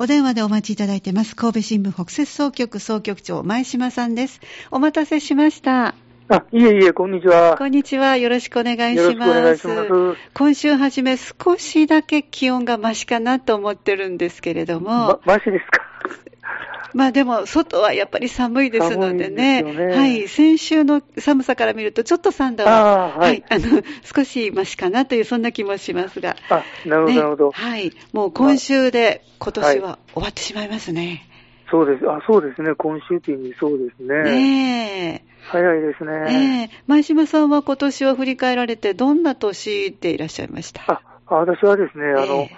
お電話でお待ちいただいてます。神戸新聞北摂総局総局長、前島さんです。お待たせしました。あ、いえいえ、こんにちは。こんにちは。よろしくお願いします。よろしくお願いします。今週初め少しだけ気温がマシかなと思ってるんですけれども。ま、マシですか？まあでも、外はやっぱり寒いですのでね。でねはい。先週の寒さから見ると、ちょっとサンダーは、はい、はい。あの、少しマシかなという、そんな気もしますが。あ、なるほど、ね、なるほど。はい。もう今週で、今年は終わってしまいますね。そうです。あ、そうですね。今週的にそうですね。ねえ。早いですね。ええ前島さんは今年を振り返られて、どんな年でいらっしゃいました？あ、私はですね、あの、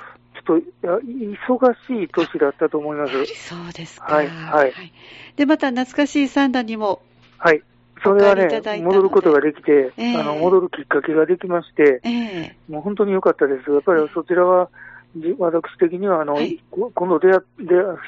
ちょっと忙しい年だったと思います。そうですか。はい、はい。で、また懐かしい三段にも。はい。それはね、戻ることができて、えー、あの、戻るきっかけができまして、えー、もう本当に良かったです。やっぱりそちらは、私的には、あの、はい、今度出会って、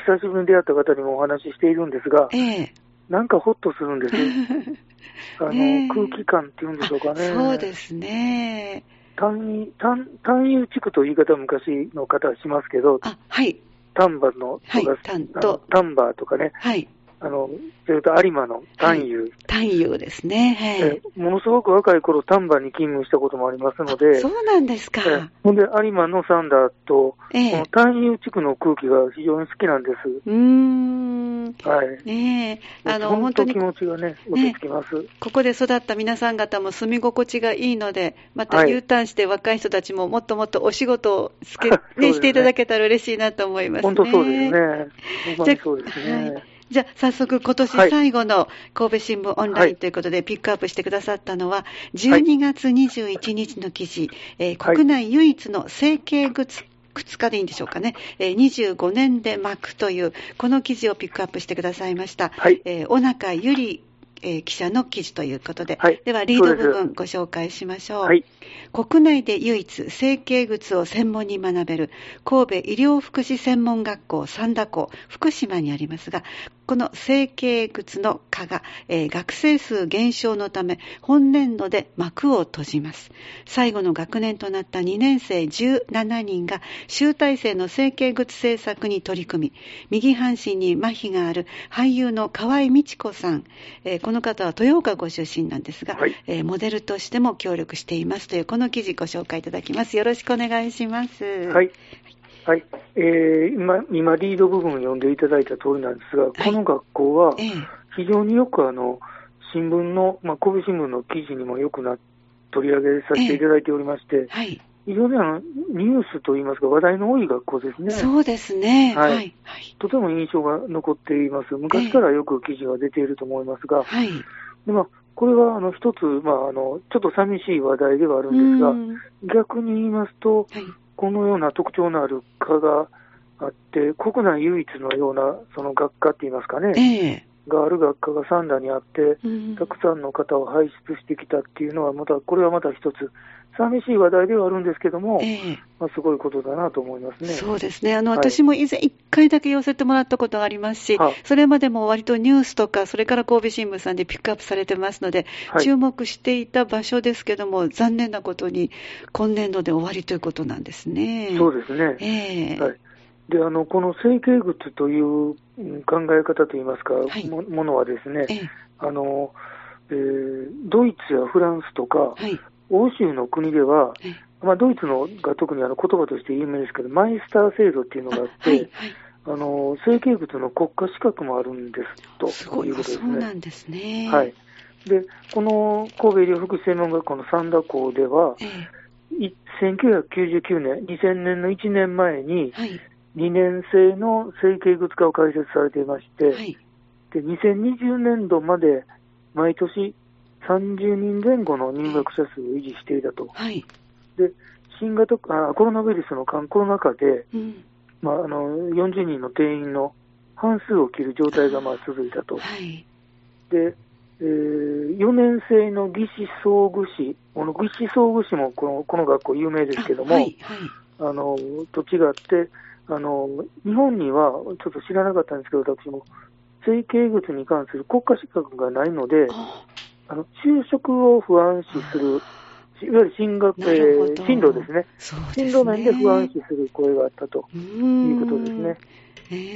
久しぶりに出会った方にもお話ししているんですが、えー、なんかほっとするんです あの、ね、空気感っていうんでしょうかね。そうですね。単位、単、単位地区という言い方は昔の方はしますけど、あ、はい。丹波の、はい、丹丹波とかね、はい。あの、それと有馬の丹遊。丹遊ですね。はい、ものすごく若い頃丹波に勤務したこともありますので。そうなんですか。ほんで、有馬のサンダーと、えこの丹遊地区の空気が非常に好きなんです。うーん。はい。ねえ。あの、本当に気持ちがね、落ち着きます、ね、ここで育った皆さん方も住み心地がいいので、また U ターンして若い人たちももっともっとお仕事をつけ、ね、ね、していただけたら嬉しいなと思いますね。本当そうですね。本当にそうですね。はいじゃあ、早速、今年最後の神戸新聞オンラインということで、ピックアップしてくださったのは、12月21日の記事、えー、国内唯一の整形靴靴かでいいんでしょうかね、えー、25年で巻くという、この記事をピックアップしてくださいました。はい。えー、小中ゆりえー、記者の記事ということで、はい、ではリード部分ご紹介しましょう。はい、国内で唯一整形靴を専門に学べる神戸医療福祉専門学校三田校福島にありますが、この整形靴の科が、えー、学生数減少のため本年度で幕を閉じます。最後の学年となった2年生17人が集大成の整形靴制作に取り組み、右半身に麻痺がある俳優の河合美智子さん、えー、この方は豊岡ご出身なんですが、はい、えー、モデルとしても協力していますというこの記事ご紹介いただきます。よろしくお願いします。はいはい、えー、今、今、リード部分を読んでいただいた通りなんですが、はい、この学校は、非常によくあの、新聞の、まあ、神戸新聞の記事にもよくな、取り上げさせていただいておりまして、はい、非常にあの、ニュースといいますか、話題の多い学校ですね。そうですね。はい。はい、とても印象が残っています。昔からよく記事が出ていると思いますが、はい。でまあ、これはあの一つ、まあ、あのちょっと寂しい話題ではあるんですが、逆に言いますと、はい、このような特徴のある科があって、国内唯一のようなその学科って言いますかね、がある学科が三田にあって、うん、たくさんの方を輩出してきたっていうのは、また、これはまた一つ、寂しい話題ではあるんですけども、えー、まあ、すごいことだなと思いますね。そうですね。あの、はい、私も以前一回だけ寄せてもらったことがありますし、それまでも割とニュースとか、それから神戸新聞さんでピックアップされてますので、はい、注目していた場所ですけども、残念なことに今年度で終わりということなんですね。そうですね。えー、はい。で、あの、この整形靴という考え方といいますか、はい、もものはですね、えー、あの、えー、ドイツやフランスとか、はい、欧州の国では、まあ、ドイツのが特にあの言葉として有名ですけど、マイスター制度っていうのがあって、はいはい、あの整形物の国家資格もあるんですということですね。そうなんですね。はい。で、この神戸医療福祉専門学校の三田校では、ええ、1999年、2000年の1年前に、2年生の整形物科を開設されていまして、はい、で2020年度まで毎年30人前後の入学者数を維持していたと。はい、で新型あコロナウイルスのコロナ禍で、うん、まあ、あの40人の定員の半数を切る状態がまあ続いたと。はい、で、えー、4年生の技師総具士、この技師総具士もこのこの学校有名ですけども、あはいはい、あのと違って、あの日本にはちょっと知らなかったんですけど、私も整形物に関する国家資格がないので、あの就職を不安視する、いわゆる進学、えー、進路ですね。進路面で不安視する声があったということですね。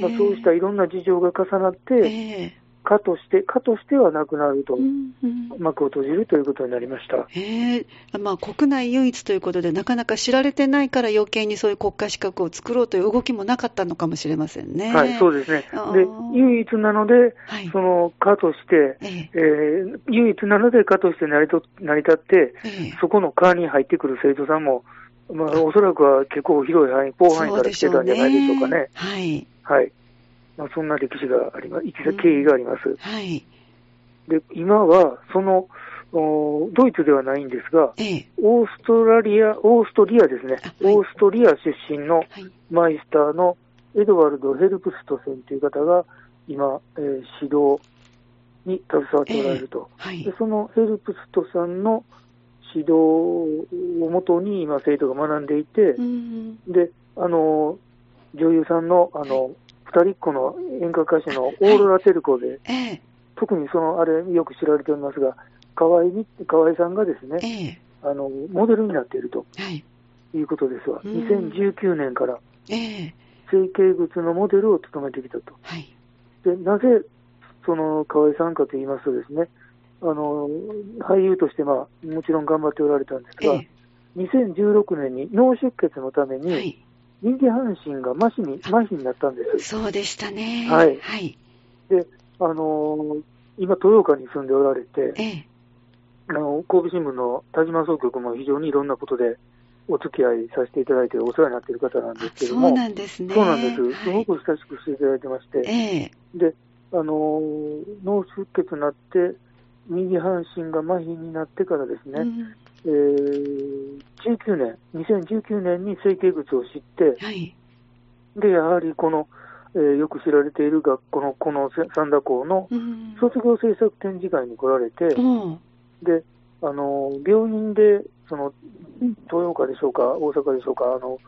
まあ、そうしたいろんな事情が重なって、かとして、かとしてはなくなると、うんうん、幕を閉じるということになりました。えまあ、国内唯一ということで、なかなか知られてないから余計にそういう国家資格を作ろうという動きもなかったのかもしれませんね。はい、そうですね。で、唯一なので、はい、その課として、ええー、唯一なので課として成りと成り立って、えそこの課に入ってくる生徒さんも、まあ、おそらくは結構広い範囲、広範囲から来てたんじゃないでしょうかね。ねはい。はい。まあ、そんな歴史があります、経緯があります。うん、はい。で、今は、その、ドイツではないんですが、ええ、オーストラリア、オーストリアですね、はい、オーストリア出身のマイスターのエドワルド・ヘルプストセンという方が、今、えー、指導に携わっておられると、えはい、で。そのヘルプストさんの指導をもとに今、生徒が学んでいて、うん、で、あの、女優さんの、あの、二人っ子の演歌歌手のオーロラ・テルコで、はい、特にその、あれ、よく知られておりますが、河合河合さんがですね、あの、モデルになっていると、はい、いうことですわ。2019年から、整形靴のモデルを務めてきたと。はい、でなぜ、その河合さんかと言いますとですね、あの、俳優として、まあ、もちろん頑張っておられたんですが、え2016年に脳出血のために、はい右半身が麻痺に麻痺になったんです。そうでしたね。はい。はい、で、あのー、今、豊岡に住んでおられて、ええ、あの神戸新聞の田島総局も非常にいろんなことでお付き合いさせていただいて、お世話になっている方なんですけども、そうなんですね。そうなんです。すごく親しくしていただいてまして、ええ、で、あのー、脳出血になって、右半身が麻痺になってからですね、うん、えー、19年、2019年に整形靴を知って、はい、で、やはりこの、えー、よく知られている学校のこの三田校の卒業制作展示会に来られて、うん、で、あの、病院で、その、豊岡でしょうか、大阪でしょうか、あの、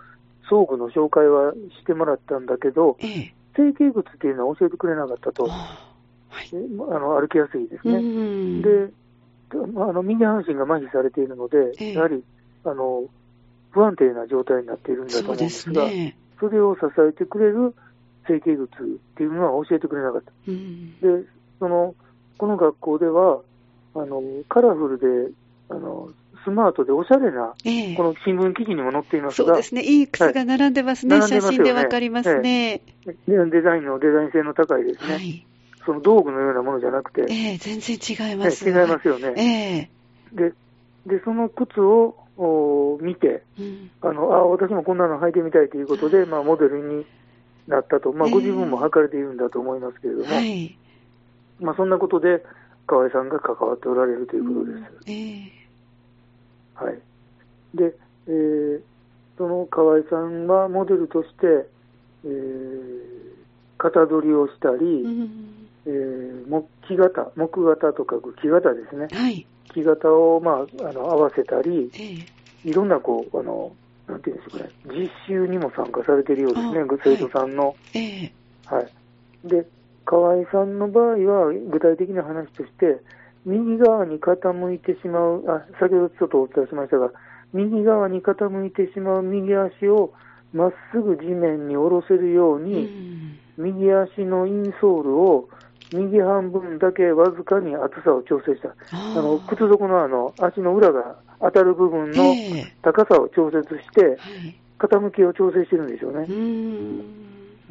装具の紹介はしてもらったんだけど、ええ、整形靴っていうのは教えてくれなかったと。はい、あの歩きやすいですね。で、あの右半身が麻痺されているので、えやはりあの不安定な状態になっているんだと思うんですが、そね、それを支えてくれる整形靴っていうのは教えてくれなかった。うん、でそのこの学校ではあのカラフルであのスマートでおしゃれな、えこの新聞記事にも載っていますが、そうですね、いい靴が並んでますね、はい、写真でわかりますね、えデザインのデザイン性の高いですね。はいその道具のようなものじゃなくて、えー、全然違います、ね、違いますよね。えー、でで、その靴をお見て、うん、あのあ、私もこんなの履いてみたいということで、まあ、モデルになったと、まあ、ご自分も履かれているんだと思いますけれども、えーはい、まあ、そんなことで、河合さんが関わっておられるということです。うん。えー、はい。で、えー、その河合さんはモデルとして、えー、型取りをしたり、うんえー、木型、木型とか木型ですね。はい。木型を、まあ、あの合わせたり、えー、いろんな、こう、あの、なんていうんですかね、実習にも参加されているようですね、生徒さんの。はい、えー、はい。で、河合さんの場合は、具体的な話として、右側に傾いてしまう、あ、先ほどちょっとお伝えしましたが、右側に傾いてしまう右足をまっすぐ地面に下ろせるように、右足のインソールを右半分だけわずかに厚さを調整した。あの、靴底のあの、足の裏が当たる部分の高さを調節して、傾きを調整してるんでしょうね。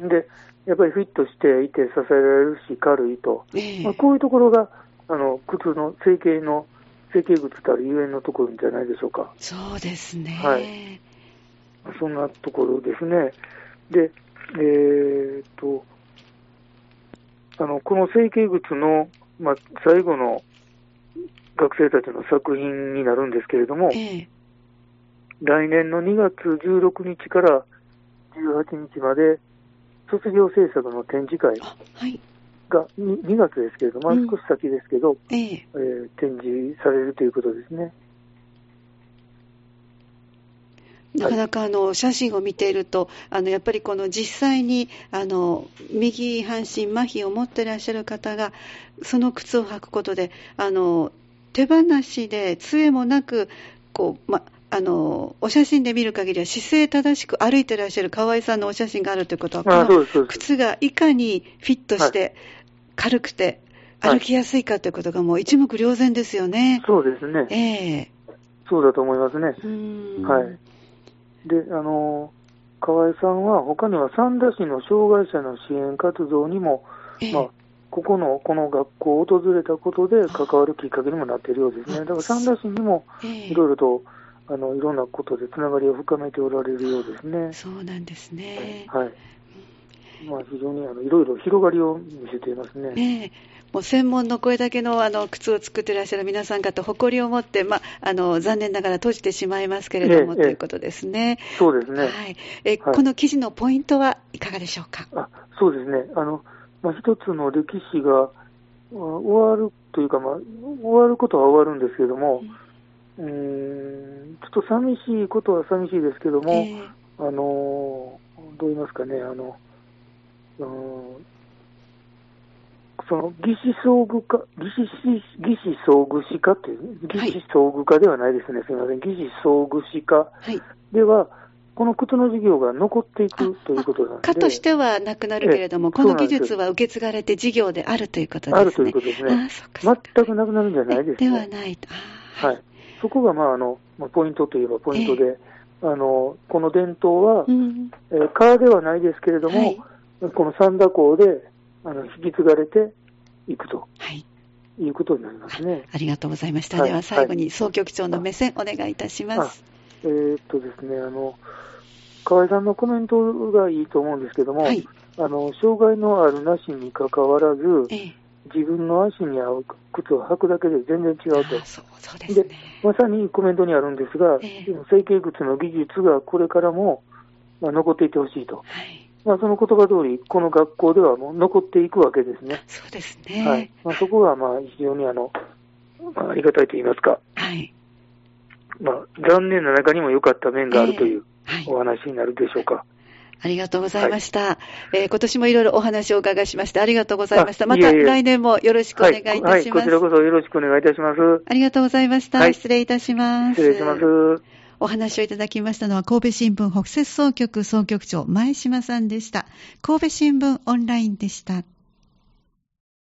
で、やっぱりフィットしていて支えられるし軽いと。まあ、こういうところが、あの、靴の成形の、成形靴たるゆえんのところじゃないでしょうか。そうですね。はい。そんなところですね。で、えー、っと、あのこの成形靴の、まあ、最後の学生たちの作品になるんですけれども、ええ、来年の2月16日から18日まで卒業制作の展示会が 2, 2月ですけれども、少し先ですけど、ええ。えー、展示されるということですね。なかなかあの写真を見ていると、あのやっぱりこの実際にあの右半身麻痺を持っていらっしゃる方が、その靴を履くことで、あの手放しで杖もなく、こうま、あのお写真で見る限りは姿勢正しく歩いてらっしゃる河合さんのお写真があるということは、この靴がいかにフィットして軽くて歩きやすいかということがもう一目瞭然ですよね。そうですね。ええー、そうだと思いますね。はい。で、あの、河合さんは他には三田市の障害者の支援活動にも、えー、まあ、ここの、この学校を訪れたことで関わるきっかけにもなっているようですね。だから三田市にもいろいろと、あの、いろんなことでつながりを深めておられるようですね。そうなんですね。はい。まあ、非常にあのいろいろ広がりを見せていますね。ねもう専門のこれだけのあの靴を作っていらっしゃる皆さん方、誇りを持って、まあ、あの残念ながら閉じてしまいますけれども、ええ、ということですね。そうですね。はいえ、はい、この記事のポイントはいかがでしょうか？あそうですね。あのまあ、一つの歴史が終わるというか、まあ、終わることは終わるんですけれども、うん、んちょっと寂しいことは寂しいですけども、えー、あのどう言いますかね、あの、うん、その義肢装具化、義肢義肢装具士化っていう、義肢装具化ではないですね、はい、すみません、義肢装具士化では、この靴の事業が残っていくということなんで。かとしてはなくなるけれども、この技術は受け継がれて事業であるということですね。あるということですね。全くなくなるんじゃないですね。ではないと。はい。そこが、まあ、あの、ポイントといえばポイントで、えー、あの、この伝統は、うん、えー、川ではないですけれども、はい、この三田港で、あの、引き継がれていくと。はい。いうことになりますね。ありがとうございました。はい、では最後に総局長の目線お願いいたします。えー、っとですね、あの、河合さんのコメントがいいと思うんですけども、はい、あの障害のあるなしにかかわらず、ええ、自分の足に合う靴を履くだけで全然違うと。そうです、ね、でまさにコメントにあるんですが、ええ、成形靴の技術がこれからも、まあ、残っていてほしいと。はいまあ、その言葉通り、この学校ではもう残っていくわけですね。そうですね。はいまあ、そこがまあ非常にあの、まあ、ありがたいと言いますか、はいまあ、残念な中にも良かった面があるという、お話になるでしょうか。ありがとうございました。はい、えー、今年もいろいろお話をお伺いしまして、ありがとうございました。また来年もよろしくお願いいたします。はい、はい、こちらこそよろしくお願いいたします。ありがとうございました。失礼いたします。失礼します。お話をいただきましたのは、神戸新聞北摂総局総局長、前島さんでした。神戸新聞オンラインでした。